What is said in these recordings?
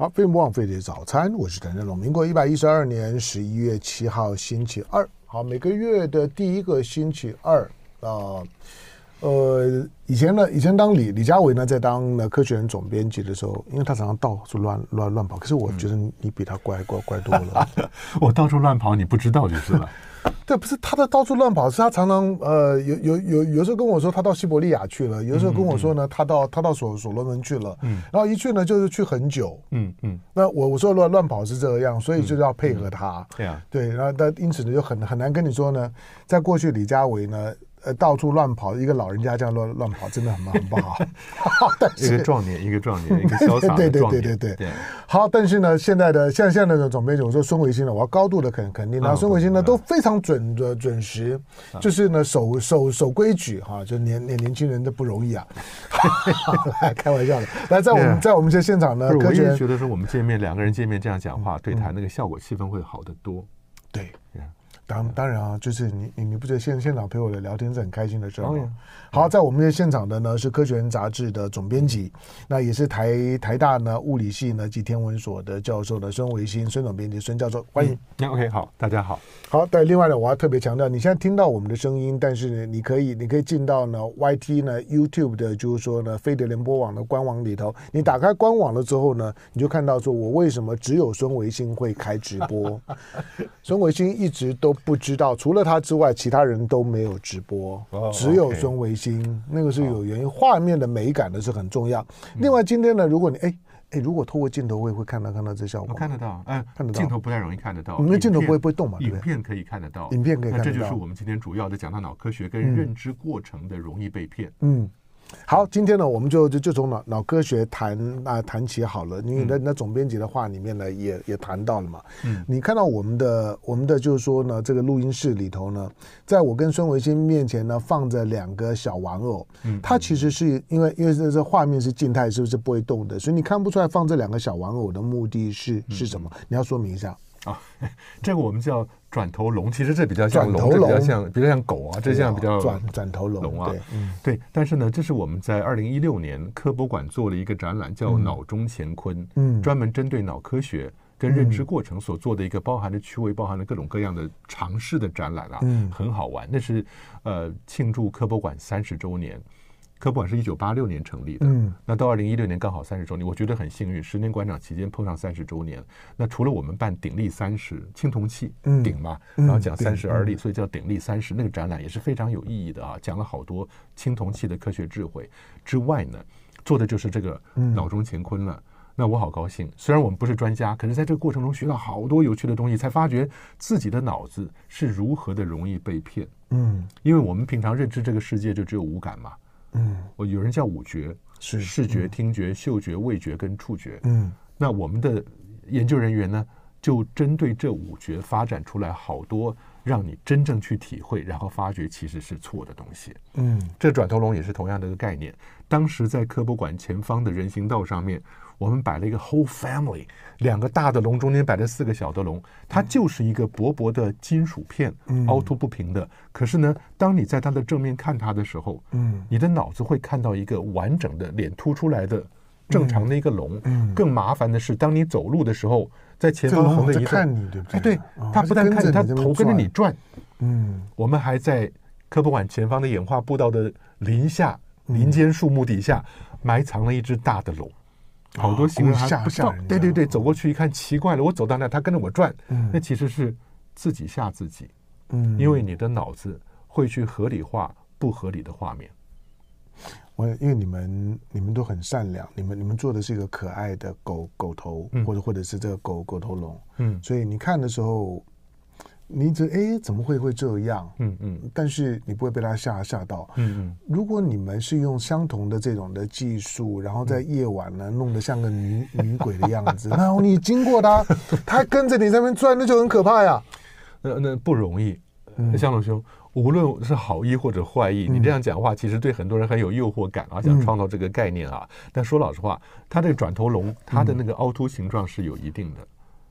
好，非常不枉费的早餐，我是陈振龙。民国一百一十二年十一月七号星期二，好，每个月的第一个星期二啊，以前呢，以前当李李佳伟呢在当呢科学人总编辑的时候，因为他常常到处乱乱乱跑，可是我觉得你比他乖乖乖多了。我到处乱跑，你不知道就是了。对，不是他的到处乱跑，是他常常呃有有有有时候跟我说他到西伯利亚去了，有时候跟我说呢他到他到所所罗门去了，嗯，然后一去呢就是去很久，嗯嗯，那我我说乱乱跑是这样，所以就是要配合他，对啊，对，然后但因此呢就很很难跟你说呢，在过去李佳伟呢。呃，到处乱跑，一个老人家这样乱乱跑，真的很很不好。一个壮年，一个壮年，一个潇洒的 壮年。对对对对对。对好，但是呢，现在的像现在的总编辑，我说孙维新呢，我要高度的肯肯定，然后孙维新呢都非常准的准时，就是呢守守守规矩哈，就年年年轻人的不容易啊。开玩笑的，来在我们在我们这现场呢，我一直觉得说我们见面两个人见面这样讲话对谈，那个效果气氛会好得多。对。当当然啊，就是你你你不觉得现现场陪我的聊天是很开心的事吗？Oh. 好，在我们这现场的呢是《科学人》杂志的总编辑，那也是台台大呢物理系呢及天文所的教授的孙维新孙总编辑孙教授，欢迎。那、嗯、OK 好，大家好。好，但另外呢，我要特别强调，你现在听到我们的声音，但是呢，你可以你可以进到呢 YT 呢 YouTube 的，就是说呢飞碟联播网的官网里头，你打开官网了之后呢，你就看到说我为什么只有孙维新会开直播，孙维新一直都。不知道，除了他之外，其他人都没有直播，只有孙维新。那个是有原因，画面的美感呢是很重要。另外，今天呢，如果你哎哎，如果透过镜头我也会看到看到这效果，看得到，哎，看得到。镜头不太容易看得到，我们的镜头不会不会动嘛？影片可以看得到，影片可以看得到。这就是我们今天主要的讲到脑科学跟认知过程的容易被骗。嗯。好，今天呢，我们就就就从脑脑科学谈啊谈起好了。因为那那总编辑的话里面呢，也也谈到了嘛。嗯，你看到我们的我们的就是说呢，这个录音室里头呢，在我跟孙维新面前呢，放着两个小玩偶。嗯，它其实是因为因为这这画面是静态，是不是不会动的？所以你看不出来放这两个小玩偶的目的是是什么？你要说明一下。啊，这个我们叫转头龙，其实这比较像龙，这比较像比较像狗啊，这像比较转转头龙啊，对，嗯、对。但是呢，这是我们在二零一六年科博馆做了一个展览，叫《脑中乾坤》，嗯，专门针对脑科学跟认知过程所做的一个包含着趣味、包含了各种各样的尝试的展览啊，嗯，很好玩。那是呃庆祝科博馆三十周年。科博馆是一九八六年成立的，嗯，那到二零一六年刚好三十周年，我觉得很幸运，十年馆长期间碰上三十周年。那除了我们办鼎立三十青铜器，嗯，鼎嘛，然后讲三十而立，所以叫鼎立三十。那个展览也是非常有意义的啊，讲了好多青铜器的科学智慧之外呢，做的就是这个脑中乾坤了。那我好高兴，虽然我们不是专家，可是在这个过程中学到好多有趣的东西，才发觉自己的脑子是如何的容易被骗。嗯，因为我们平常认知这个世界就只有五感嘛。嗯，我有人叫五觉，是视觉、听觉、嗅觉、味觉跟触觉。嗯，那我们的研究人员呢，就针对这五觉发展出来好多让你真正去体会，然后发觉其实是错的东西。嗯，这转头龙也是同样的一个概念。当时在科博馆前方的人行道上面。我们摆了一个 whole family，两个大的龙中间摆着四个小的龙，它就是一个薄薄的金属片，凹凸不平的。可是呢，当你在它的正面看它的时候，嗯，你的脑子会看到一个完整的脸凸出来的正常的一个龙。嗯，更麻烦的是，当你走路的时候，在前方横的一看你，对不对？哎，对，它不但看着，它头跟着你转。嗯，我们还在科博馆前方的演化步道的林下林间树木底下埋藏了一只大的龙。好多行为还不知道，对对对，走过去一看，奇怪了，我走到那，他跟着我转，那其实是自己吓自己，嗯，因为你的脑子会去合理化不合理的画面。我因为你们你们都很善良，你们你们做的是一个可爱的狗狗头，或者或者是这个狗狗头龙，嗯，所以你看的时候。你这哎，怎么会会这样？嗯嗯，但是你不会被他吓吓到。嗯嗯，如果你们是用相同的这种的技术，然后在夜晚呢，弄得像个女女鬼的样子，然后你经过他，他跟着你在那边转，那就很可怕呀。那那不容易。向龙兄，无论是好意或者坏意，你这样讲话，其实对很多人很有诱惑感啊，想创造这个概念啊。但说老实话，它这个转头龙，它的那个凹凸形状是有一定的。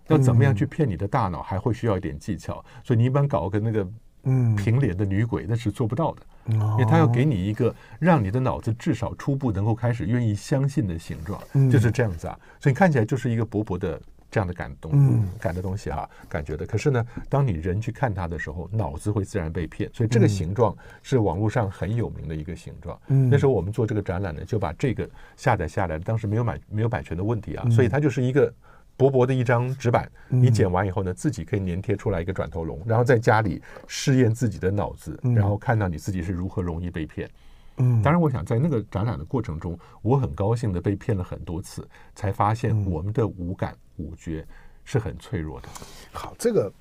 要怎么样去骗你的大脑，还会需要一点技巧，所以你一般搞个那个嗯平脸的女鬼，那是做不到的。因为他要给你一个让你的脑子至少初步能够开始愿意相信的形状，就是这样子啊。所以看起来就是一个薄薄的这样的感动，嗯，感的东西哈，感觉的。可是呢，当你人去看它的时候，脑子会自然被骗。所以这个形状是网络上很有名的一个形状。那时候我们做这个展览呢，就把这个下载下来，当时没有买没有版权的问题啊，所以它就是一个。薄薄的一张纸板，你剪完以后呢，自己可以粘贴出来一个转头龙，然后在家里试验自己的脑子，然后看到你自己是如何容易被骗。嗯，当然，我想在那个展览的过程中，我很高兴的被骗了很多次，才发现我们的五感五觉是很脆弱的。好，这个，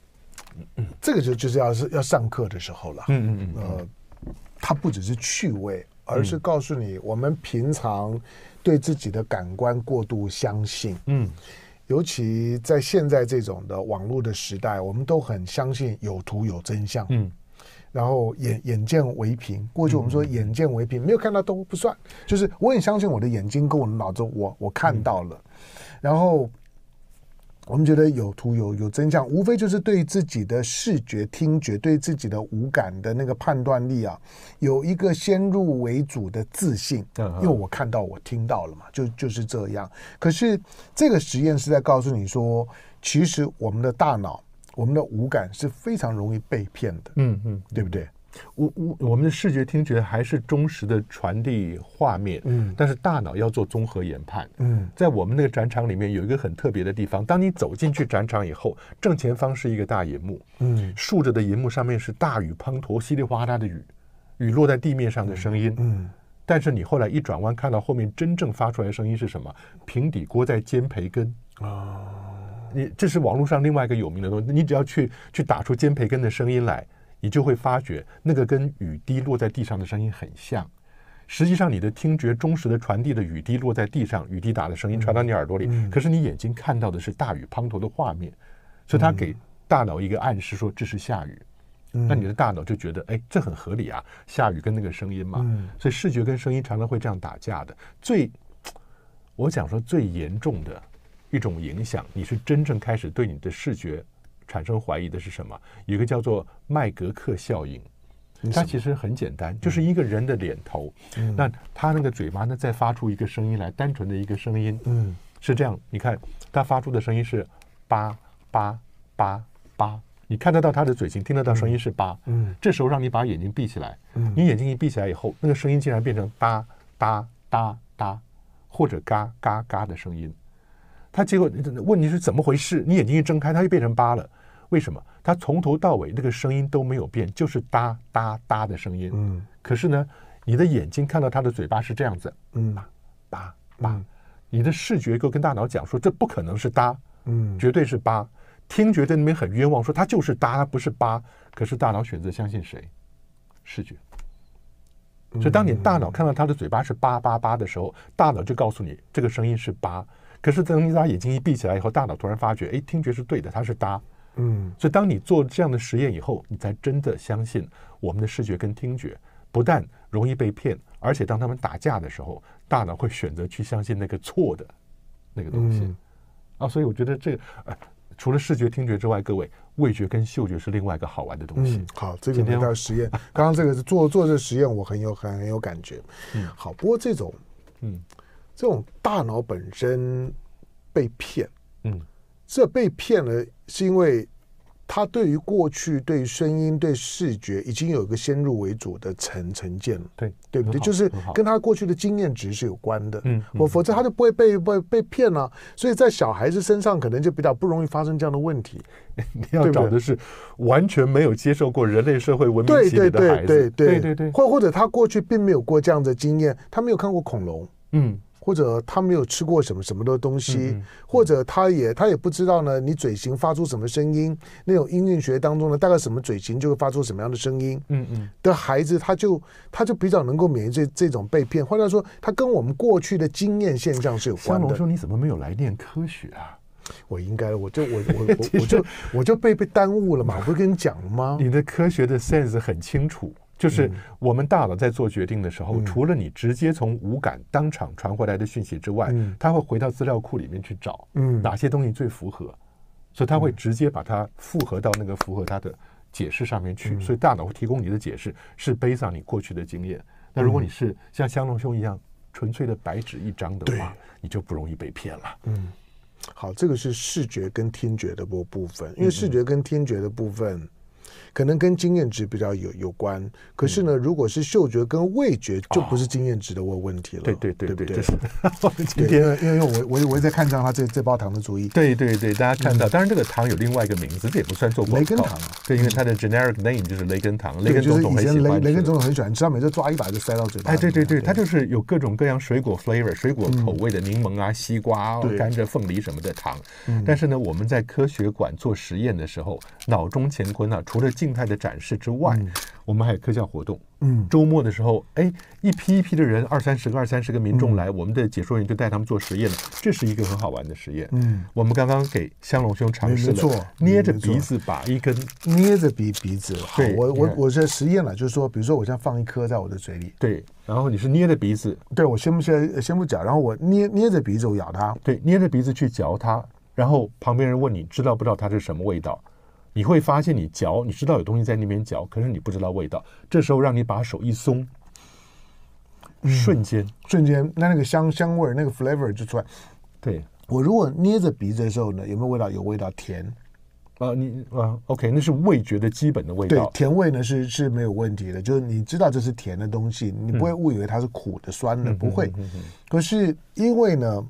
这个就就是要是要上课的时候了。嗯嗯嗯。呃，它不只是趣味，而是告诉你，我们平常对自己的感官过度相信。嗯。尤其在现在这种的网络的时代，我们都很相信有图有真相，嗯，然后眼眼见为凭。过去我们说眼见为凭，没有看到都不算，就是我很相信我的眼睛跟我的脑子，我我看到了，然后。我们觉得有图有有真相，无非就是对自己的视觉、听觉、对自己的五感的那个判断力啊，有一个先入为主的自信。因为我看到、我听到了嘛，就就是这样。可是这个实验是在告诉你说，其实我们的大脑、我们的五感是非常容易被骗的。嗯嗯，对不对？我我我们的视觉听觉还是忠实的传递画面，嗯，但是大脑要做综合研判，嗯，在我们那个展场里面有一个很特别的地方，当你走进去展场以后，正前方是一个大银幕，嗯，竖着的银幕上面是大雨滂沱、稀里哗啦的雨，雨落在地面上的声音，嗯，但是你后来一转弯看到后面真正发出来的声音是什么？平底锅在煎培根。啊，你这是网络上另外一个有名的东西，你只要去去打出煎培根的声音来。你就会发觉，那个跟雨滴落在地上的声音很像。实际上，你的听觉忠实的传递的雨滴落在地上、雨滴打的声音传到你耳朵里。可是你眼睛看到的是大雨滂沱的画面，所以它给大脑一个暗示，说这是下雨。那你的大脑就觉得，哎，这很合理啊，下雨跟那个声音嘛。所以视觉跟声音常常会这样打架的。最，我想说最严重的一种影响，你是真正开始对你的视觉。产生怀疑的是什么？有一个叫做麦格克效应，它其实很简单，就是一个人的脸头，嗯、那他那个嘴巴呢，再发出一个声音来，单纯的一个声音，嗯，是这样。你看他发出的声音是八八八八，你看得到他的嘴型，听得到声音是八，嗯，这时候让你把眼睛闭起来，嗯，你眼睛一闭起来以后，那个声音竟然变成哒哒哒哒，或者嘎嘎嘎的声音。他结果问你是怎么回事？你眼睛一睁开，它就变成八了。为什么？他从头到尾那个声音都没有变，就是哒哒哒的声音。嗯。可是呢，你的眼睛看到他的嘴巴是这样子。你的视觉够跟大脑讲说，这不可能是哒，嗯，绝对是八。听觉在那边很冤枉，说它就是哒，它不是八。可是大脑选择相信谁？视觉。所以当你大脑看到他的嘴巴是八八八的时候，大脑就告诉你这个声音是八。可是等你把眼睛一闭起来以后，大脑突然发觉，哎，听觉是对的，它是哒。嗯，所以当你做这样的实验以后，你才真的相信我们的视觉跟听觉不但容易被骗，而且当他们打架的时候，大脑会选择去相信那个错的那个东西。嗯、啊，所以我觉得这个呃，除了视觉、听觉之外，各位味觉跟嗅觉是另外一个好玩的东西。嗯、好，这个叫实验。刚刚这个是做做这个实验，我很有很很有感觉。嗯，好，不过这种，嗯，这种大脑本身被骗，嗯。这被骗了，是因为他对于过去对声音、对视觉已经有一个先入为主的成成见了，对对不对？就是跟他过去的经验值是有关的，嗯，否否则他就不会被被被骗了。所以在小孩子身上可能就比较不容易发生这样的问题。你要找的是完全没有接受过人类社会文明洗礼的孩子，对对对对对，或或者他过去并没有过这样的经验，他没有看过恐龙，嗯。或者他没有吃过什么什么的东西，或者他也他也不知道呢，你嘴型发出什么声音，那种音韵学当中呢，大概什么嘴型就会发出什么样的声音。嗯嗯，的孩子他就他就比较能够免疫这这种被骗。换句话说，他跟我们过去的经验现象是有关的。我说你怎么没有来念科学啊？我应该，我就我我 我我就我就被被耽误了嘛，我不是跟你讲了吗？你的科学的 sense 很清楚。就是我们大脑在做决定的时候，嗯、除了你直接从五感当场传回来的讯息之外，嗯、它会回到资料库里面去找，哪些东西最符合，嗯、所以它会直接把它复合到那个符合它的解释上面去，所以大脑会提供你的解释是背上你过去的经验。那如果你是像香龙兄一样纯粹的白纸一张的话，你就不容易被骗了。嗯，好，这个是视觉跟听觉的部部分，因为视觉跟听觉的部分。可能跟经验值比较有有关，可是呢，如果是嗅觉跟味觉，就不是经验值的问问题了。对对对对对，今天因为因为我我我在看上他这这包糖的主意。对对对，大家看到，当然这个糖有另外一个名字，这也不算做。雷根糖，对，因为它的 generic name 就是雷根糖。雷根总统很喜欢。雷雷根总统很喜欢，知道每次抓一把就塞到嘴巴。哎，对对对，它就是有各种各样水果 flavor、水果口味的柠檬啊、西瓜、甘蔗、凤梨什么的糖。但是呢，我们在科学馆做实验的时候，脑中乾坤啊，除了静态的展示之外，嗯、我们还有科教活动。嗯，周末的时候，哎，一批一批的人，二三十个、二三十个民众来，嗯、我们的解说员就带他们做实验了。这是一个很好玩的实验。嗯，我们刚刚给香龙兄尝试了，捏着鼻子把一根捏着鼻鼻子。好，我我我在实验了，就是说，比如说我现在放一颗在我的嘴里，对，然后你是捏着鼻子，对我先不先先不嚼，然后我捏捏着鼻子我咬它，对，捏着鼻子去嚼它，然后旁边人问你知道不知道它是什么味道？你会发现，你嚼，你知道有东西在那边嚼，可是你不知道味道。这时候让你把手一松，瞬间，嗯、瞬间，那那个香香味，那个 flavor 就出来。对，我如果捏着鼻子的时候呢，有没有味道？有味道，甜。啊，你啊，OK，那是味觉的基本的味道。对，甜味呢是是没有问题的，就是你知道这是甜的东西，你不会误以为它是苦的、酸的，嗯、不会。嗯、可是因为呢，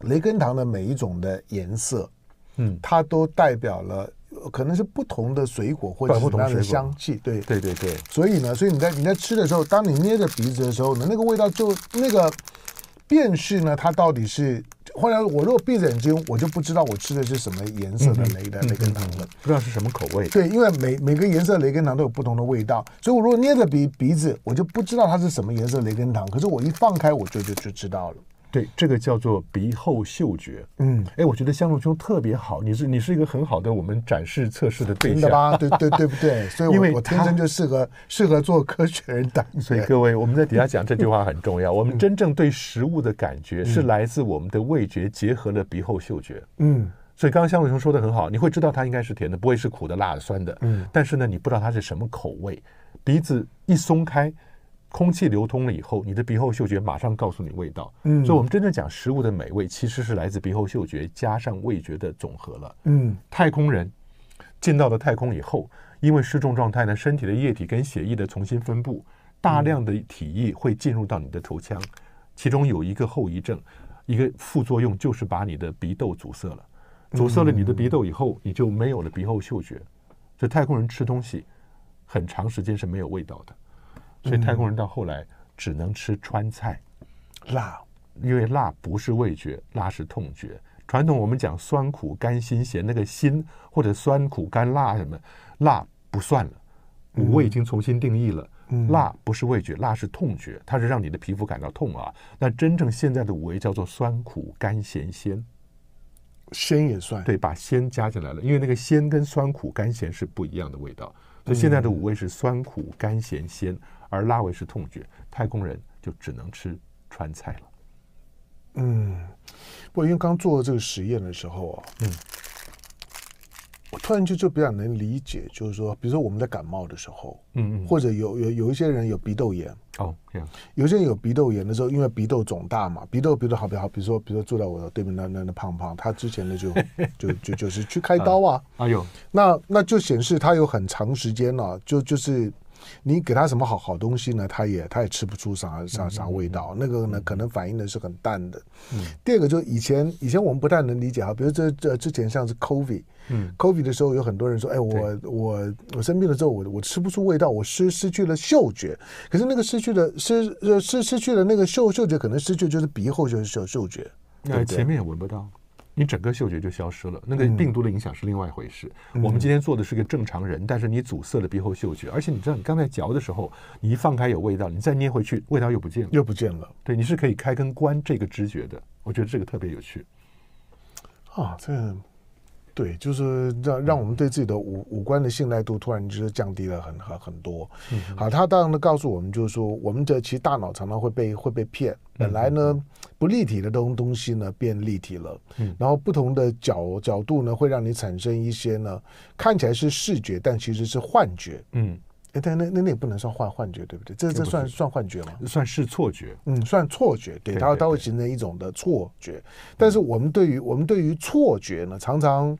雷根糖的每一种的颜色，嗯，它都代表了。可能是不同的水果或者什么样的香气，对对对对。所以呢，所以你在你在吃的时候，当你捏着鼻子的时候呢，那个味道就那个辨识呢，它到底是，后来我如果闭着眼睛，我就不知道我吃的是什么颜色的雷的雷根糖了，不知道是什么口味。对，因为每每个颜色雷根糖都有不同的味道，所以我如果捏着鼻鼻子，我就不知道它是什么颜色雷根糖。可是我一放开，我就就就知道了。对，这个叫做鼻后嗅觉。嗯，哎，我觉得香炉兄特别好，你是你是一个很好的我们展示测试的对象，真的吧？对对对不对？所以我，因为我天生就适合适合做科学人的。所以各位，我们在底下讲这句话很重要。我们真正对食物的感觉是来自我们的味觉结合了鼻后嗅觉。嗯，所以刚刚香炉兄说的很好，你会知道它应该是甜的，不会是苦的、辣的、酸的。嗯，但是呢，你不知道它是什么口味，鼻子一松开。空气流通了以后，你的鼻后嗅觉马上告诉你味道。嗯，所以，我们真正讲食物的美味，其实是来自鼻后嗅觉加上味觉的总和了。嗯，太空人进到了太空以后，因为失重状态呢，身体的液体跟血液的重新分布，大量的体液会进入到你的头腔，其中有一个后遗症，一个副作用就是把你的鼻窦阻塞了。阻塞了你的鼻窦以后，你就没有了鼻后嗅觉。所以，太空人吃东西很长时间是没有味道的。所以太空人到后来只能吃川菜，辣，因为辣不是味觉，辣是痛觉。传统我们讲酸苦甘辛咸，那个辛或者酸苦甘辣什么，辣不算了，五味已经重新定义了。辣不是味觉，辣是痛觉，它是让你的皮肤感到痛啊。那真正现在的五味叫做酸苦甘咸鲜，鲜也算，对，把鲜加进来了，因为那个鲜跟酸苦甘咸是不一样的味道，所以现在的五味是酸苦甘咸鲜。而拉维是痛觉，太空人就只能吃川菜了。嗯，不过因为刚做这个实验的时候啊，嗯，我突然就就比较能理解，就是说，比如说我们在感冒的时候，嗯嗯，或者有有有一些人有鼻窦炎，哦，这样，有些人有鼻窦炎的时候，因为鼻窦肿大嘛，鼻窦鼻窦好不好？比如说，比如说坐在我的对面那那那胖胖，他之前呢就 就就就是去开刀啊，哎呦，那那就显示他有很长时间了，就就是。你给他什么好好东西呢？他也他也吃不出啥啥啥味道。那个呢，可能反应的是很淡的。嗯。第二个就是以前以前我们不太能理解哈，比如这这之前像是 COVID，嗯，COVID 的时候有很多人说，哎，我我我生病了之后，我我吃不出味道，我失失去了嗅觉。可是那个失去了失失失去了那个嗅嗅觉，可能失去就是鼻后就是嗅嗅觉，对前面也闻不到。你整个嗅觉就消失了，那个病毒的影响是另外一回事。嗯、我们今天做的是个正常人，但是你阻塞了鼻后嗅觉，而且你知道，你刚才嚼的时候，你一放开有味道，你再捏回去，味道又不见了，又不见了。对，你是可以开跟关这个知觉的，我觉得这个特别有趣。啊，这个对，就是让让我们对自己的五五官的信赖度突然就是降低了很很很多。嗯、好，他当然呢告诉我们，就是说我们的其实大脑常常会被会被骗，本来呢不立体的东东西呢变立体了，嗯，然后不同的角角度呢会让你产生一些呢看起来是视觉，但其实是幻觉，嗯。但那那那也不能算幻幻觉，对不对？这这算算幻觉吗？算是错觉，嗯，算错觉。对，它它会形成一种的错觉。但是我们对于我们对于错觉呢，常常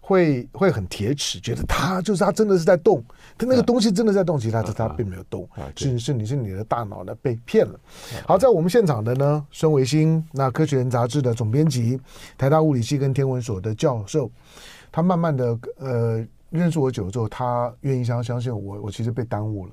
会会很铁齿，觉得它就是它真的是在动，它那个东西真的在动，其实它它并没有动，是是你是你的大脑呢被骗了。好，在我们现场的呢，孙维新，那《科学人》杂志的总编辑，台大物理系跟天文所的教授，他慢慢的呃。认识我久了之后，他愿意相相信我，我其实被耽误了。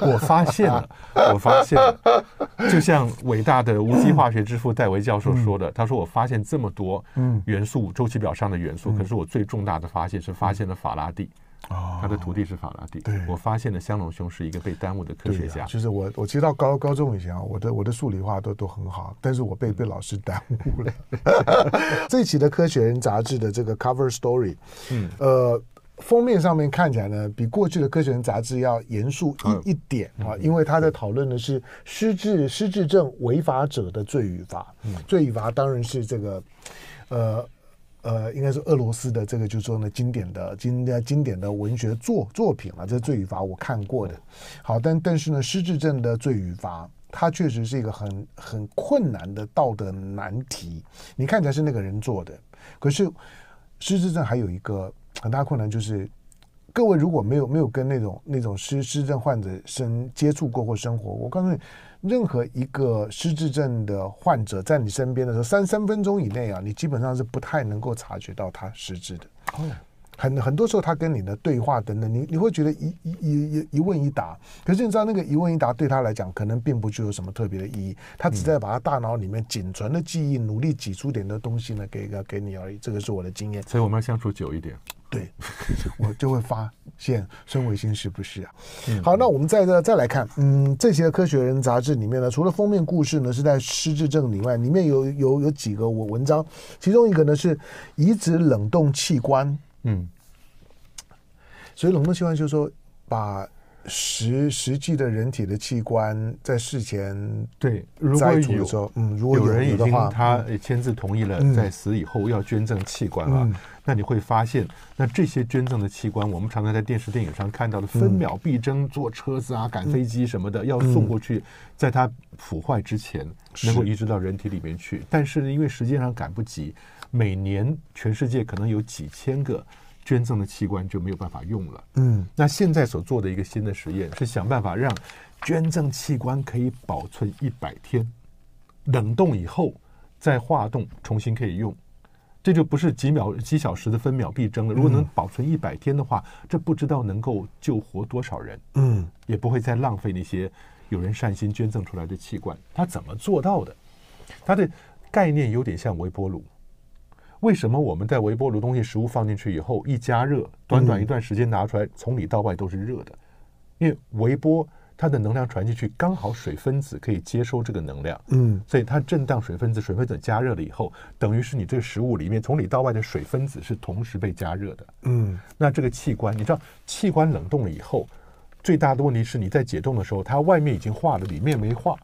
我发现了，我发现了，就像伟大的无机化学之父戴维教授说的，他说：“我发现这么多元素，周期表上的元素，可是我最重大的发现是发现了法拉第。”哦，他的徒弟是法拉第。对，我发现了香农兄是一个被耽误的科学家。就是我，我其实到高高中以前啊，我的我的数理化都都很好，但是我被被老师耽误了。这一期的《科学人》杂志的这个 cover story，嗯，呃，封面上面看起来呢，比过去的《科学人》杂志要严肃一一点啊，因为他在讨论的是失智失智症违法者的罪与罚。嗯，罪与罚当然是这个，呃。呃，应该是俄罗斯的这个，就是说呢，经典的经经典的文学作作品啊，这《罪与罚》我看过的。好，但但是呢，失智症的罪与罚，它确实是一个很很困难的道德难题。你看起来是那个人做的，可是失智症还有一个很大困难，就是各位如果没有没有跟那种那种失失智症患者生接触过或生活，我告诉你。任何一个失智症的患者在你身边的时候，三三分钟以内啊，你基本上是不太能够察觉到他失智的。哦，很很多时候他跟你的对话等等，你你会觉得一一一一问一答，可是你知道那个一问一答对他来讲可能并不具有什么特别的意义，他只在把他大脑里面仅存的记忆努力挤出点的东西呢给个给你而已。这个是我的经验，所以我们要相处久一点。对，我就会发现孙维新是不是啊？好，那我们再再再来看，嗯，这些《科学人》杂志里面呢，除了封面故事呢是在失智症以外，里面有有有几个文文章，其中一个呢是移植冷冻器官，嗯，所以冷冻器官就是说把。实实际的人体的器官在事前对，如果有嗯，如果有人已经他签字同意了，在死以后要捐赠器官啊，那你会发现，那这些捐赠的器官，我们常常在电视电影上看到的分秒必争，坐车子啊、赶飞机什么的，要送过去，在它腐坏之前能够移植到人体里面去，但是呢，因为时间上赶不及，每年全世界可能有几千个。捐赠的器官就没有办法用了。嗯，那现在所做的一个新的实验是想办法让捐赠器官可以保存一百天，冷冻以后再化冻重新可以用。这就不是几秒几小时的分秒必争了。如果能保存一百天的话，这不知道能够救活多少人。嗯，也不会再浪费那些有人善心捐赠出来的器官。他怎么做到的？他的概念有点像微波炉。为什么我们在微波炉东西食物放进去以后一加热，短短一段时间拿出来，从里到外都是热的？因为微波它的能量传进去，刚好水分子可以接收这个能量，嗯，所以它震荡水分子，水分子加热了以后，等于是你这个食物里面从里到外的水分子是同时被加热的，嗯，那这个器官，你知道器官冷冻了以后，最大的问题是你在解冻的时候，它外面已经化了，里面没化。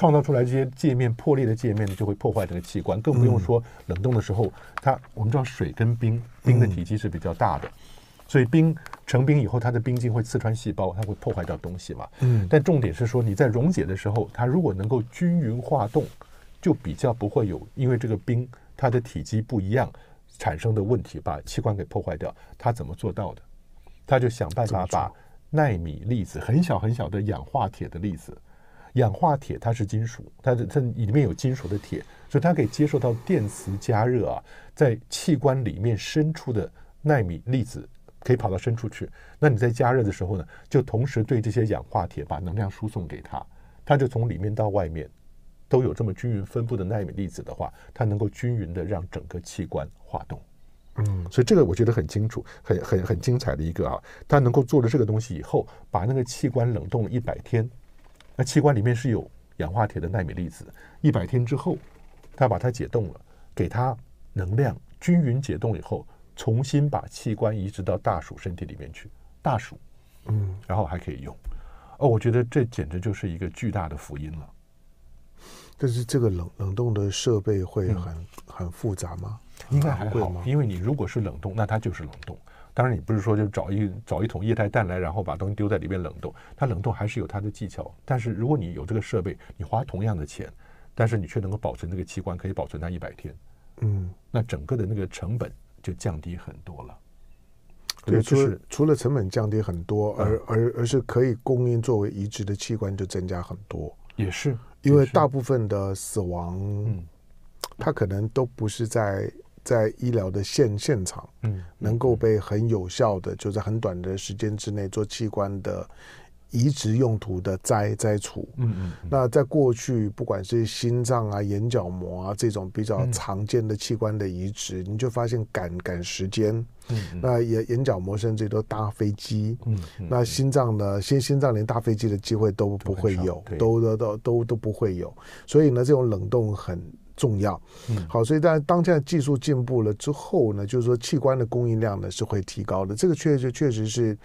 创造出来这些界面破裂的界面呢，就会破坏这个器官，更不用说冷冻的时候，它我们知道水跟冰，冰的体积是比较大的，所以冰成冰以后，它的冰晶会刺穿细胞，它会破坏掉东西嘛。嗯。但重点是说，你在溶解的时候，它如果能够均匀化冻，就比较不会有因为这个冰它的体积不一样产生的问题，把器官给破坏掉。它怎么做到的？他就想办法把纳米粒子，很小很小的氧化铁的粒子。氧化铁它是金属，它的它里面有金属的铁，所以它可以接受到电磁加热啊，在器官里面深处的纳米粒子可以跑到深处去。那你在加热的时候呢，就同时对这些氧化铁把能量输送给它，它就从里面到外面都有这么均匀分布的纳米粒子的话，它能够均匀的让整个器官化动。嗯，所以这个我觉得很清楚，很很很精彩的一个啊，它能够做了这个东西以后，把那个器官冷冻了一百天。那器官里面是有氧化铁的纳米粒子，一百天之后，他把它解冻了，给它能量均匀解冻以后，重新把器官移植到大鼠身体里面去，大鼠，嗯，然后还可以用。哦，我觉得这简直就是一个巨大的福音了。但是这个冷冷冻的设备会很、嗯、很复杂吗？应该还好，因为你如果是冷冻，那它就是冷冻。当然，你不是说就找一找一桶液态氮来，然后把东西丢在里面冷冻。它冷冻还是有它的技巧。但是如果你有这个设备，你花同样的钱，但是你却能够保存这个器官，可以保存它一百天。嗯，那整个的那个成本就降低很多了。对，除了除了成本降低很多，而而而是可以供应作为移植的器官就增加很多。也是，因为大部分的死亡，嗯，它可能都不是在。在医疗的现现场，嗯，能够被很有效的，就在很短的时间之内做器官的移植用途的摘摘除，嗯嗯。那在过去，不管是心脏啊、眼角膜啊这种比较常见的器官的移植，你就发现赶赶时间，嗯，那眼眼角膜甚至都搭飞机，嗯，那心脏呢，心心脏连搭飞机的机会都不会有，都都都都都不会有，所以呢，这种冷冻很。重要，嗯，好，所以当当现在技术进步了之后呢，就是说器官的供应量呢是会提高的，这个确实确实是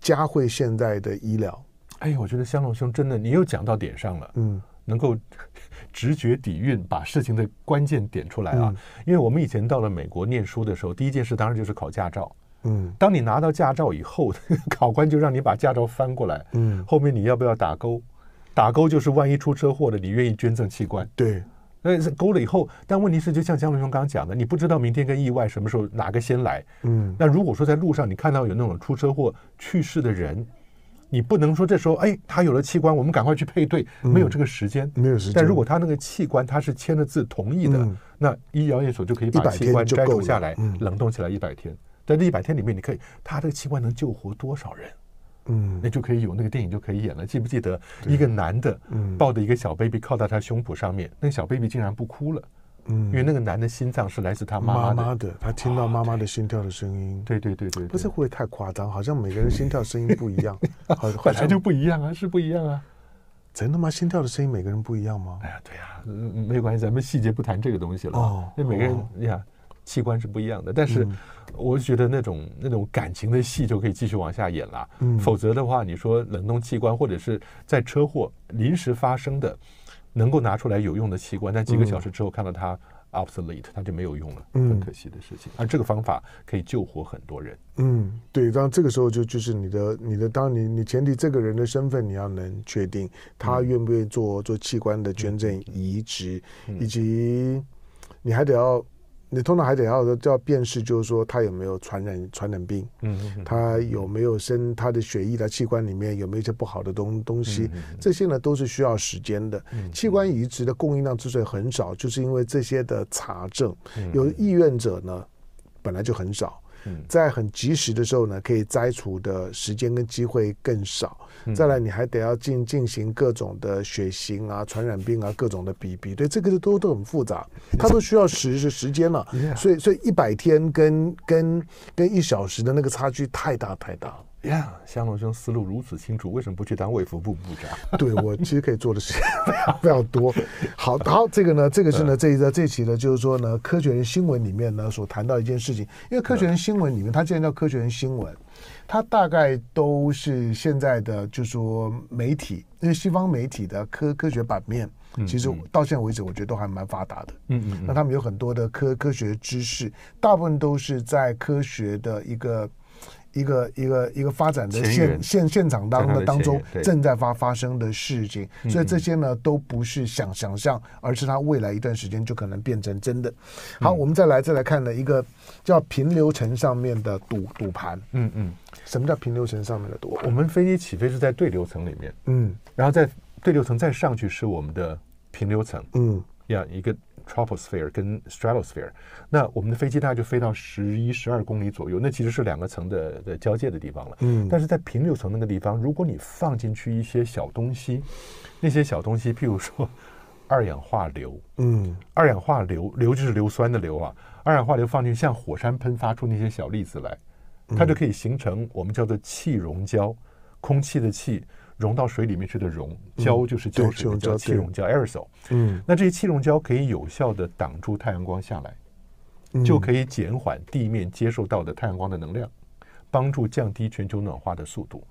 加惠现在的医疗。哎，我觉得香龙兄真的，你又讲到点上了，嗯，能够直觉底蕴，把事情的关键点出来啊。因为我们以前到了美国念书的时候，第一件事当然就是考驾照，嗯，当你拿到驾照以后，考官就让你把驾照翻过来，嗯，后面你要不要打勾？打勾就是万一出车祸了，你愿意捐赠器官？对。那是勾了以后，但问题是，就像江龙兄刚刚讲的，你不知道明天跟意外什么时候哪个先来。嗯，那如果说在路上你看到有那种出车祸去世的人，你不能说这时候，哎，他有了器官，我们赶快去配对，没有这个时间，没有时间。但如果他那个器官他是签了字同意的，那医疗院所就可以把器官摘除下来，冷冻起来一百天。在这一百天里面，你可以，他这个器官能救活多少人？嗯，那就可以有那个电影就可以演了。记不记得一个男的抱着一个小 baby 靠在他胸脯上面，那个小 baby 竟然不哭了。嗯，因为那个男的心脏是来自他妈妈的，他听到妈妈的心跳的声音。对对对对，不是会不会太夸张？好像每个人心跳声音不一样，好本来就不一样啊，是不一样啊。真的吗？心跳的声音每个人不一样吗？哎呀，对呀，嗯，没关系，咱们细节不谈这个东西了。哦，那每个人呀。器官是不一样的，但是我觉得那种那种感情的戏就可以继续往下演了。嗯，否则的话，你说冷冻器官或者是在车祸临时发生的，能够拿出来有用的器官，但几个小时之后看到它 obsolete，它就没有用了，很可惜的事情。而这个方法可以救活很多人。嗯，对，当这个时候就就是你的你的，当你你前提这个人的身份你要能确定他愿不愿意做做器官的捐赠移植，以及你还得要。你通常还得要要辨识，就是说他有没有传染传染病，嗯，他有没有生他的血液的器官里面有没有一些不好的东东西，这些呢都是需要时间的。器官移植的供应量之所以很少，就是因为这些的查证，有意愿者呢本来就很少。在很及时的时候呢，可以摘除的时间跟机会更少。再来，你还得要进进行各种的血型啊、传染病啊、各种的比比对，这个都都很复杂，它都需要时时时间了。所以，所以一百天跟跟跟一小时的那个差距太大太大。呀，香龙兄思路如此清楚，为什么不去当卫福部部长？对，我其实可以做的事情 非常非常多。好，好，这个呢，这个是呢，这一个这一期呢，就是说呢，科学人新闻里面呢所谈到一件事情，因为科学人新闻里面，它既然叫科学人新闻，它大概都是现在的就是说媒体，因为西方媒体的科科学版面，其实到现在为止，我觉得都还蛮发达的。嗯嗯，那他们有很多的科科学知识，大部分都是在科学的一个。一个一个一个发展的现现现场当的当中正在发发生的事情，所以这些呢都不是想想象，而是它未来一段时间就可能变成真的。好，我们再来再来看呢一个叫平流层上面的赌赌盘。嗯嗯，什么叫平流层上面的赌？我们飞机起飞是在对流层里面，嗯，然后在对流层再上去是我们的平流层，嗯，这样一个。Troposphere 跟 Stratosphere，那我们的飞机大概就飞到十一、十二公里左右，那其实是两个层的的交界的地方了。嗯，但是在平流层那个地方，如果你放进去一些小东西，那些小东西，譬如说二氧化硫，嗯，二氧化硫，硫就是硫酸的硫啊，二氧化硫放进去，像火山喷发出那些小粒子来，它就可以形成我们叫做气溶胶，空气的气。溶到水里面去的溶胶就是胶水的胶气溶胶 aerosol。嗯，那这些气溶胶可以有效的挡住太阳光下来，就可以减缓地面接受到的太阳光的能量，帮助降低全球暖化的速度。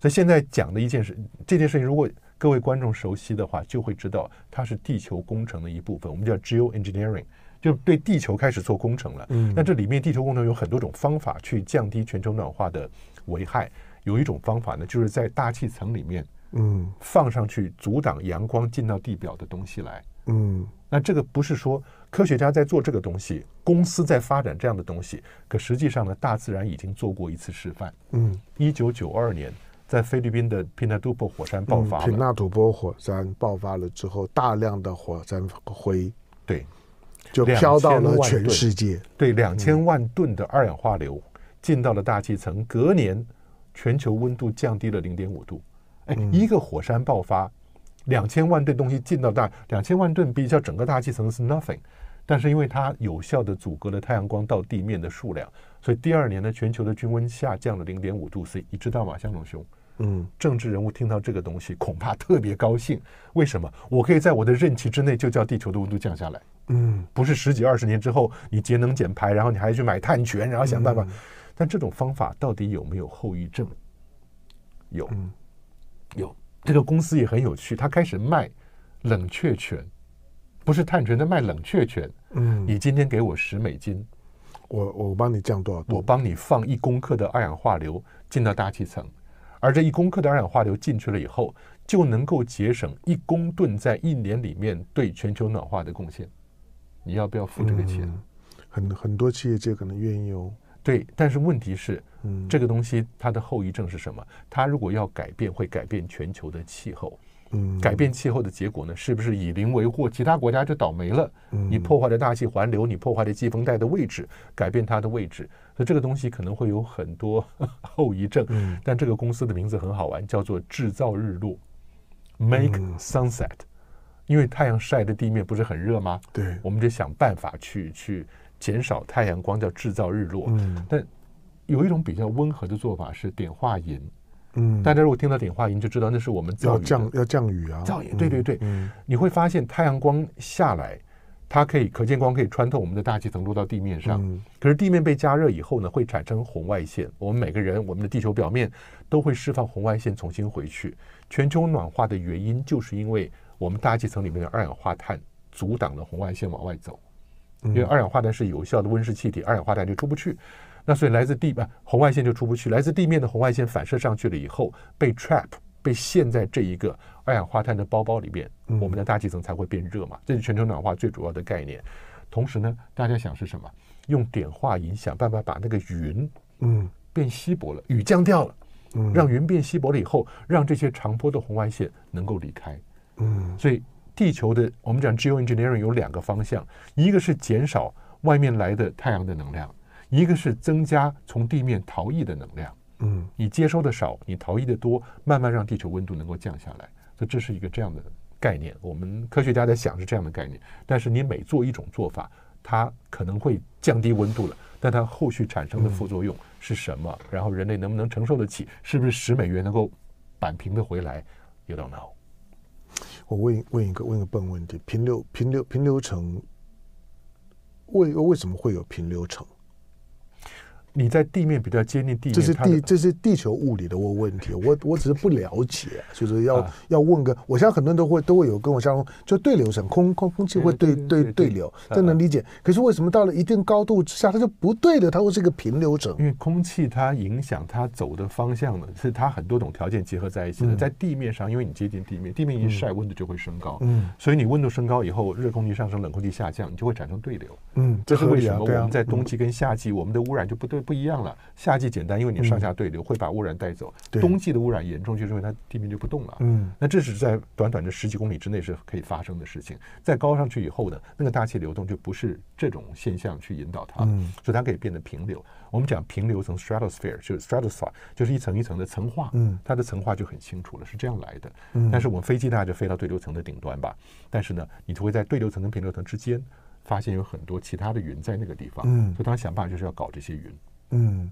所以现在讲的一件事，这件事情如果各位观众熟悉的话，就会知道它是地球工程的一部分，我们叫 geoengineering，就对地球开始做工程了。那这里面地球工程有很多种方法去降低全球暖化的危害。有一种方法呢，就是在大气层里面，嗯，放上去阻挡阳光进到地表的东西来。嗯，那这个不是说科学家在做这个东西，公司在发展这样的东西，可实际上呢，大自然已经做过一次示范。嗯，一九九二年，在菲律宾的皮纳杜波火山爆发了。皮纳杜波火山爆发了之后，大量的火山灰，对，就飘到了全世界。对，两千万吨的二氧化硫进到了大气层，隔年全球温度降低了零点五度。哎，一个火山爆发。两千万吨东西进到大，两千万吨比较整个大气层是 nothing，但是因为它有效的阻隔了太阳光到地面的数量，所以第二年呢，全球的均温下降了零点五度 C。你知道吗，向龙兄？嗯，政治人物听到这个东西恐怕特别高兴。为什么？我可以在我的任期之内就叫地球的温度降下来。嗯，不是十几二十年之后你节能减排，然后你还去买碳权，然后想办法。但这种方法到底有没有后遗症？有，有。这个公司也很有趣，它开始卖冷却权，不是碳权，它卖冷却权。嗯，你今天给我十美金，我我帮你降多少度？我帮你放一公克的二氧化硫进到大气层，而这一公克的二氧化硫进去了以后，就能够节省一公吨在一年里面对全球暖化的贡献。你要不要付这个钱？嗯、很很多企业界可能愿意哦。对，但是问题是，嗯，这个东西它的后遗症是什么？它如果要改变，会改变全球的气候。嗯，改变气候的结果呢，是不是以邻为祸？其他国家就倒霉了。嗯，你破坏了大气环流，你破坏了季风带的位置，改变它的位置，所以这个东西可能会有很多 后遗症。嗯，但这个公司的名字很好玩，叫做制造日落，Make Sunset，因为太阳晒的地面不是很热吗？对，我们就想办法去去。减少太阳光叫制造日落，嗯，但有一种比较温和的做法是碘化银，嗯，大家如果听到碘化银就知道那是我们要降要降雨啊，造雨，对对对，嗯，你会发现太阳光下来，它可以可见光可以穿透我们的大气层落到地面上，嗯，可是地面被加热以后呢，会产生红外线，我们每个人我们的地球表面都会释放红外线重新回去，全球暖化的原因就是因为我们大气层里面的二氧化碳阻挡了红外线往外走。因为二氧化碳是有效的温室气体，二氧化碳就出不去，那所以来自地啊红外线就出不去，来自地面的红外线反射上去了以后，被 trap 被陷在这一个二氧化碳的包包里边，我们的大气层才会变热嘛，这是全球暖化最主要的概念。同时呢，大家想是什么？用碘化银想办法把那个云嗯。变稀薄了，雨降掉了，嗯，让云变稀薄了以后，让这些长波的红外线能够离开，嗯，所以。地球的我们讲 geoengineering 有两个方向，一个是减少外面来的太阳的能量，一个是增加从地面逃逸的能量。嗯，你接收的少，你逃逸的多，慢慢让地球温度能够降下来。所以这是一个这样的概念。我们科学家在想是这样的概念，但是你每做一种做法，它可能会降低温度了，但它后续产生的副作用是什么？然后人类能不能承受得起？是不是十美元能够扳平的回来？You don't know。我问问一个问个笨问题：平流平流平流层为为什么会有平流层？你在地面比较接近地面，这是地这是地球物理的问问题。我我只是不了解，就是要、啊、要问个。我相信很多人都会都会有跟我相同，就对流层，空空空气会对对对，对流，这能理解。可是为什么到了一定高度之下，它就不对了？它会是一个平流层？因为空气它影响它走的方向呢，是它很多种条件结合在一起的。嗯、在地面上，因为你接近地面，地面一晒，温度就会升高。嗯，所以你温度升高以后，热空气上升，冷空气下降，你就会产生对流。嗯，这是为什么？我们在冬季跟夏季，我们的污染就不对。不一样了，夏季简单，因为你上下对流会把污染带走。冬季的污染严重，就是因为它地面就不动了。嗯，那这是在短短的十几公里之内是可以发生的事情。再高上去以后呢，那个大气流动就不是这种现象去引导它，所以它可以变得平流。我们讲平流层 （stratosphere） 就是 stratosphere，就是一层一层的层化。嗯，它的层化就很清楚了，是这样来的。嗯，但是我们飞机大概就飞到对流层的顶端吧。但是呢，你就会在对流层跟平流层之间发现有很多其他的云在那个地方。嗯，所以他想办法就是要搞这些云。嗯，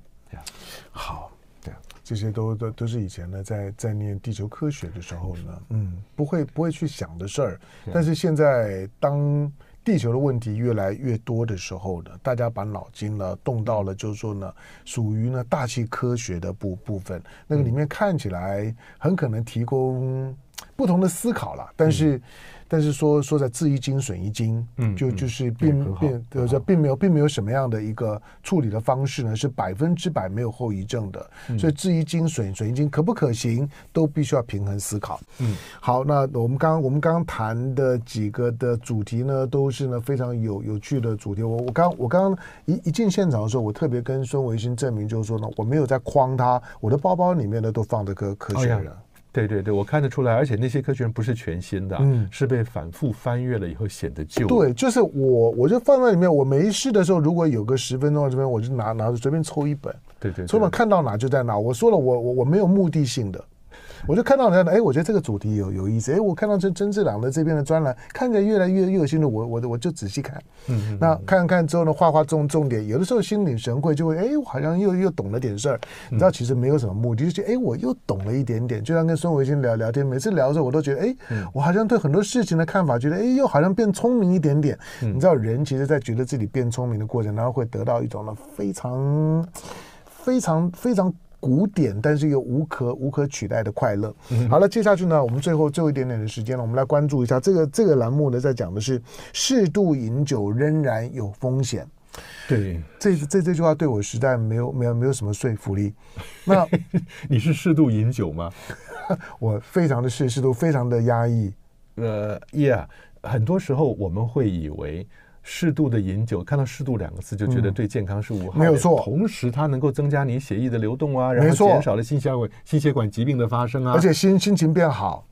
好，对，这些都都都是以前呢，在在念地球科学的时候呢，嗯，不会不会去想的事儿。但是现在当地球的问题越来越多的时候呢，大家把脑筋呢动到了，就是说呢，属于呢大气科学的部部分，那个里面看起来很可能提供不同的思考了，但是。嗯但是说说在治一斤损一斤，嗯，就就是并并就是说并没有并没有什么样的一个处理的方式呢，是百分之百没有后遗症的。所以治一斤损损一斤可不可行，都必须要平衡思考。嗯，好，那我们刚我们刚刚谈的几个的主题呢，都是呢非常有有趣的主题。我我刚我刚刚一一进现场的时候，我特别跟孙维新证明，就是说呢，我没有在框他，我的包包里面呢都放着科科学人。对对对，我看得出来，而且那些科学人不是全新的，嗯，是被反复翻阅了以后显得旧。对，就是我，我就放在里面。我没事的时候，如果有个十分钟这边，我就拿拿着随便抽一本。对对，抽本看到哪就在哪。我说了，我我我没有目的性的。我就看到人家，哎，我觉得这个主题有有意思，哎，我看到这曾志朗的这边的专栏，看起来越来越越有兴趣，我我我就仔细看，嗯，嗯，那看看之后呢，画画重重点，有的时候心领神会，就会，哎，我好像又又懂了点事儿，你知道，其实没有什么目的，就是，哎，我又懂了一点点，就像跟孙维新聊聊天，每次聊的时候，我都觉得，哎，我好像对很多事情的看法，觉得，哎，又好像变聪明一点点，你知道，人其实，在觉得自己变聪明的过程，然后会得到一种呢，非常非常非常。古典，但是又无可无可取代的快乐。嗯、好了，接下去呢，我们最后最后一点点的时间了，我们来关注一下这个这个栏目呢，在讲的是适度饮酒仍然有风险。对，这这这句话对我实在没有没有没有什么说服力。那 你是适度饮酒吗？我非常的适适度，非常的压抑。呃，Yeah，很多时候我们会以为。适度的饮酒，看到“适度”两个字就觉得对健康是无害的。没有错。同时，它能够增加你血液的流动啊，然后减少了心血管心血管疾病的发生啊，而且心心情变好，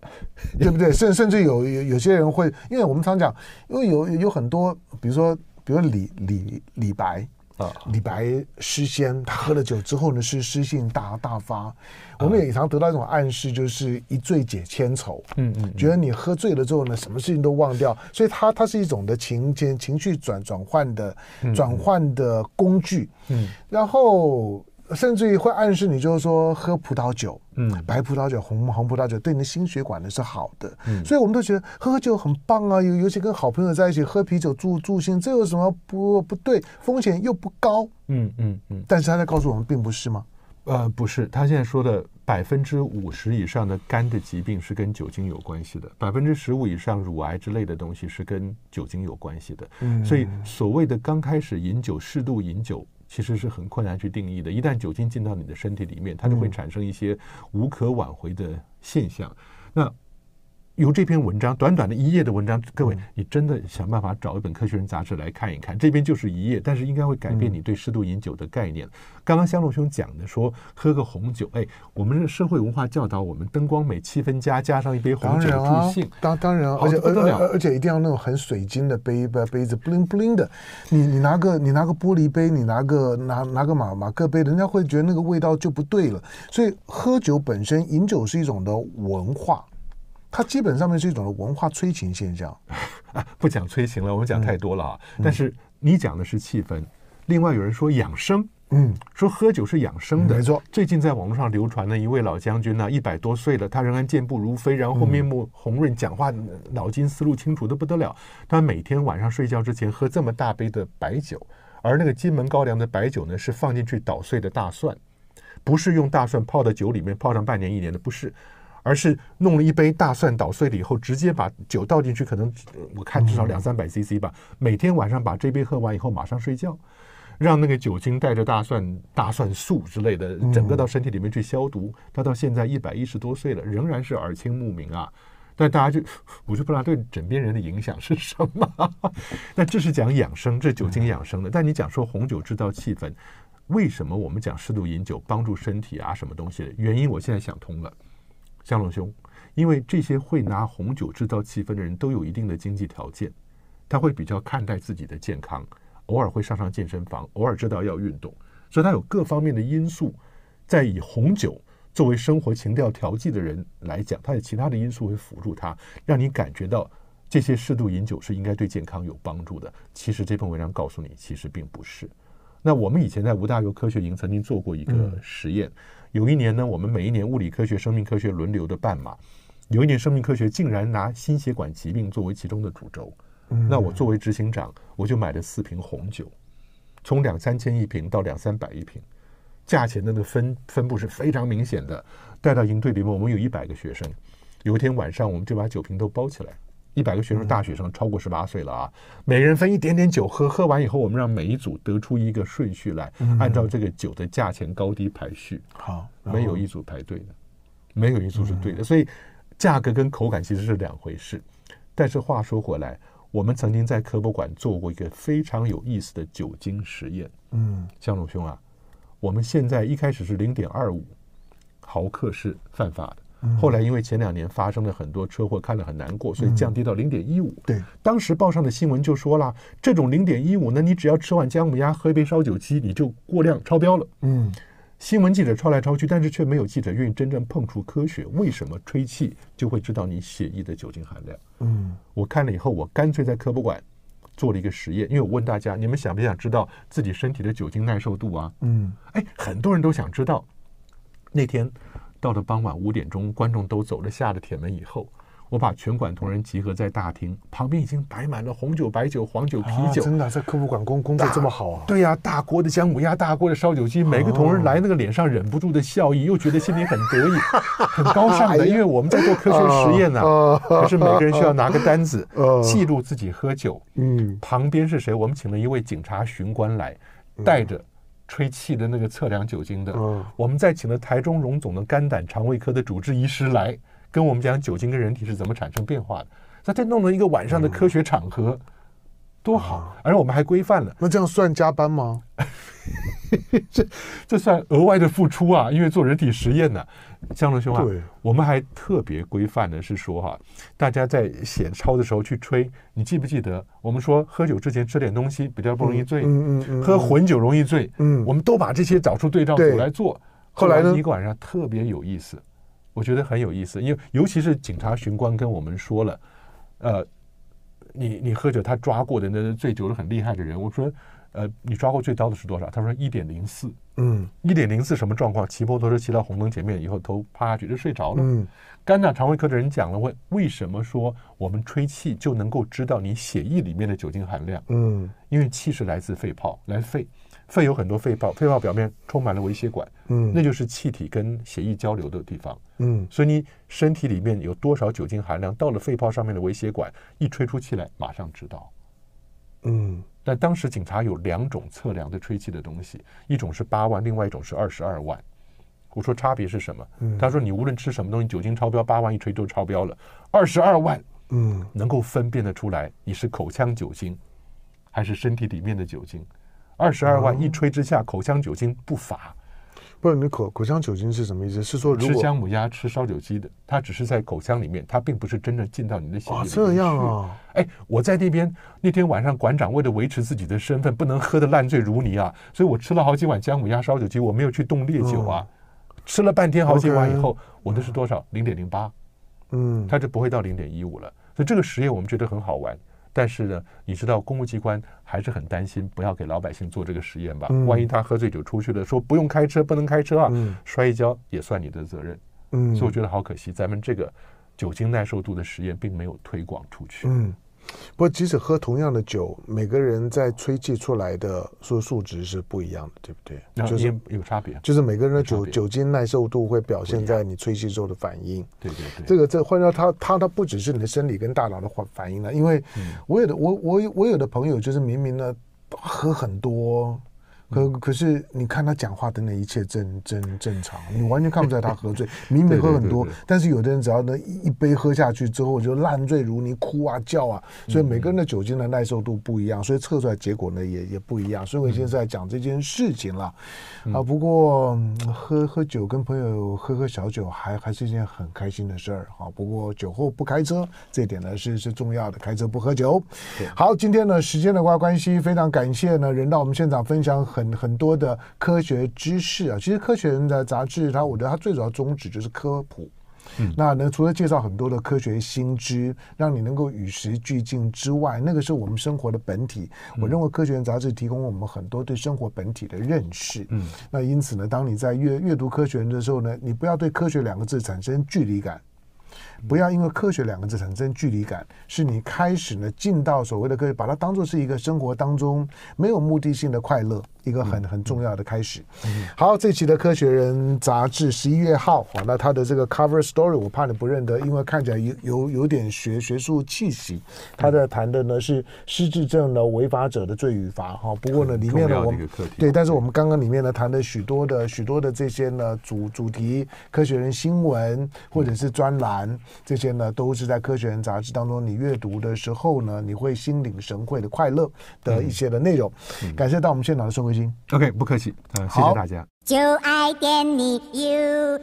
对不对？甚甚至有有有些人会，因为我们常讲，因为有有很多，比如说，比如李李李白。啊，李白诗仙，他喝了酒之后呢，是诗性大大发。我们也常得到一种暗示，就是一醉解千愁。嗯嗯，觉得你喝醉了之后呢，什么事情都忘掉。所以它它是一种的情情情绪转转换的转换的工具。嗯，然后。甚至于会暗示你，就是说喝葡萄酒，嗯，白葡萄酒、红红葡萄酒对你的心血管呢是好的，嗯，所以我们都觉得喝酒很棒啊，尤尤其跟好朋友在一起喝啤酒助助兴，这有什么不不对？风险又不高，嗯嗯嗯。但是他在告诉我们，并不是吗？呃，不是，他现在说的百分之五十以上的肝的疾病是跟酒精有关系的，百分之十五以上乳癌之类的东西是跟酒精有关系的。嗯，所以所谓的刚开始饮酒、适度饮酒。其实是很困难去定义的。一旦酒精进到你的身体里面，它就会产生一些无可挽回的现象。那由这篇文章，短短的一页的文章，各位，你真的想办法找一本《科学人》杂志来看一看。这边就是一页，但是应该会改变你对适度饮酒的概念。刚刚香龙兄讲的说，喝个红酒，哎，我们的社会文化教导我们灯光美、气氛佳，加上一杯红酒助兴。当当然，而且而而而且一定要那种很水晶的杯杯杯子，bling bling 的。你你拿个你拿个玻璃杯，你拿个拿拿个马马克杯，人家会觉得那个味道就不对了。所以喝酒本身，饮酒是一种的文化。它基本上面是一种的文化催情现象，啊，不讲催情了，我们讲太多了啊。嗯、但是你讲的是气氛，另外有人说养生，嗯，说喝酒是养生的，没错。最近在网络上流传的一位老将军呢，一百多岁了，他仍然健步如飞，然后面目红润，讲话脑筋思路清楚的不得了。他每天晚上睡觉之前喝这么大杯的白酒，而那个金门高粱的白酒呢，是放进去捣碎的大蒜，不是用大蒜泡到酒里面泡上半年一年的，不是。而是弄了一杯大蒜捣碎了以后，直接把酒倒进去，可能我看至少两三百 CC 吧。每天晚上把这杯喝完以后，马上睡觉，让那个酒精带着大蒜、大蒜素之类的，整个到身体里面去消毒。他到现在一百一十多岁了，仍然是耳清目明啊。但大家就，我就不知道对枕边人的影响是什么。那这是讲养生，这酒精养生的。但你讲说红酒制造气氛，为什么我们讲适度饮酒帮助身体啊？什么东西的原因？我现在想通了。向龙兄，因为这些会拿红酒制造气氛的人都有一定的经济条件，他会比较看待自己的健康，偶尔会上上健身房，偶尔知道要运动，所以他有各方面的因素，在以红酒作为生活情调调剂的人来讲，他有其他的因素会辅助他，让你感觉到这些适度饮酒是应该对健康有帮助的。其实这篇文章告诉你，其实并不是。那我们以前在吴大猷科学营曾经做过一个实验。嗯有一年呢，我们每一年物理科学、生命科学轮流的办嘛。有一年生命科学竟然拿心血管疾病作为其中的主轴，嗯、那我作为执行长，我就买了四瓶红酒，从两三千一瓶到两三百一瓶，价钱的那个分分布是非常明显的。带到营队里面，我们有一百个学生，有一天晚上，我们就把酒瓶都包起来。一百个学生，大学生，超过十八岁了啊！每人分一点点酒喝，喝完以后，我们让每一组得出一个顺序来，按照这个酒的价钱高低排序。好，没有一组排队的，没有一组是对的，所以价格跟口感其实是两回事。但是话说回来，我们曾经在科博馆做过一个非常有意思的酒精实验。嗯，江龙兄啊，我们现在一开始是零点二五毫克是犯法的。后来因为前两年发生了很多车祸，看了很难过，所以降低到零点一五。对，当时报上的新闻就说了，这种零点一五呢，你只要吃碗姜母鸭，喝一杯烧酒鸡，你就过量超标了。嗯，新闻记者抄来抄去，但是却没有记者愿意真正碰触科学。为什么吹气就会知道你血液的酒精含量？嗯，我看了以后，我干脆在科博馆做了一个实验，因为我问大家，你们想不想知道自己身体的酒精耐受度啊？嗯，哎，很多人都想知道。那天。到了傍晚五点钟，观众都走了，下了铁门以后，我把全馆同仁集合在大厅，旁边已经摆满了红酒、白酒、黄酒、啤酒。真的，在科普馆工工作这么好啊？对呀，大锅的姜母鸭，大锅的烧酒鸡，每个同仁来，那个脸上忍不住的笑意，又觉得心里很得意，很高尚的，因为我们在做科学实验呢。可是每个人需要拿个单子记录自己喝酒。嗯，旁边是谁？我们请了一位警察巡官来，带着。吹气的那个测量酒精的，嗯、我们再请了台中荣总的肝胆肠胃科的主治医师来跟我们讲酒精跟人体是怎么产生变化的，那再弄了一个晚上的科学场合，嗯、多好！而我们还规范了，那这样算加班吗？这这算额外的付出啊！因为做人体实验呢、啊，江龙兄啊，我们还特别规范的是说哈、啊，大家在写抄的时候去吹，你记不记得？我们说喝酒之前吃点东西比较不容易醉，嗯嗯嗯嗯、喝混酒容易醉，嗯，我们都把这些找出对照组来做。后来呢，一个晚上特别有意思，我觉得很有意思，因为尤其是警察巡官跟我们说了，呃，你你喝酒他抓过的那醉酒的很厉害的人，我说。呃，你抓过最高的是多少？他说一点零四。嗯，一点零四什么状况？骑摩托车骑到红灯前面以后，头趴下去就睡着了。嗯，肝胆肠胃科的人讲了，问为什么说我们吹气就能够知道你血液里面的酒精含量？嗯，因为气是来自肺泡，来肺，肺有很多肺泡，肺泡表面充满了微血管。嗯，那就是气体跟血液交流的地方。嗯，所以你身体里面有多少酒精含量，到了肺泡上面的微血管一吹出气来，马上知道。嗯。但当时警察有两种测量的吹气的东西，一种是八万，另外一种是二十二万。我说差别是什么？嗯、他说你无论吃什么东西，酒精超标，八万一吹就超标了。二十二万，嗯，能够分辨得出来你是口腔酒精还是身体里面的酒精。二十二万一吹之下，口腔酒精不罚。不是你口口腔酒精是什么意思？是说如果吃姜母鸭、吃烧酒鸡的，它只是在口腔里面，它并不是真正进到你的血液里面去。这样啊？哎，我在那边那天晚上，馆长为了维持自己的身份，不能喝得烂醉如泥啊，所以我吃了好几碗姜母鸭、烧酒鸡，我没有去动烈酒啊。嗯、吃了半天好几碗以后，Okay 我的是多少？零点零八。嗯，它就不会到零点一五了。所以这个实验我们觉得很好玩。但是呢，你知道公务机关还是很担心，不要给老百姓做这个实验吧？万一他喝醉酒出去了，说不用开车，不能开车啊，摔一跤也算你的责任。嗯，所以我觉得好可惜，咱们这个酒精耐受度的实验并没有推广出去。嗯。不过，即使喝同样的酒，每个人在吹气出来的说数值是不一样的，对不对？就是有差别，就是每个人的酒酒精耐受度会表现在你吹气之后的反应。对对对，这个这换掉它它它不只是你的生理跟大脑的反反应了，因为我有的我我我有的朋友就是明明呢喝很多。可可是，你看他讲话等等，一切正正正常，你完全看不出来他喝醉，明明喝很多，但是有的人只要呢一杯喝下去之后就烂醉如泥，哭啊叫啊，所以每个人的酒精的耐受度不一样，所以测出来结果呢也也不一样。所以我现在在讲这件事情了啊。不过喝喝酒跟朋友喝喝小酒还还是一件很开心的事儿啊。不过酒后不开车这一点呢是是重要的，开车不喝酒。好，今天呢时间的关关系，非常感谢呢人到我们现场分享很。很很多的科学知识啊，其实《科学人》的杂志，它我觉得它最主要宗旨就是科普。嗯，那呢，除了介绍很多的科学新知，让你能够与时俱进之外，那个是我们生活的本体。我认为《科学人》杂志提供我们很多对生活本体的认识。嗯，那因此呢，当你在阅阅读《科学人》的时候呢，你不要对“科学”两个字产生距离感。不要因为科学两个字产生距离感，是你开始呢进到所谓的科学，把它当做是一个生活当中没有目的性的快乐，一个很很重要的开始。好，这期的《科学人》杂志十一月号，好，那它的这个 cover story 我怕你不认得，因为看起来有有有点学学术气息。它的谈的呢是失智症的违法者的罪与罚，哈。不过呢，里面呢我们对，但是我们刚刚里面呢谈的许多的许多的这些呢主主题，科学人新闻或者是专栏。这些呢，都是在《科学人》杂志当中，你阅读的时候呢，你会心领神会的快乐的一些的内容。嗯、感谢到我们现场的宋慧欣。OK，不客气，嗯，谢谢大家。就爱点你 UFO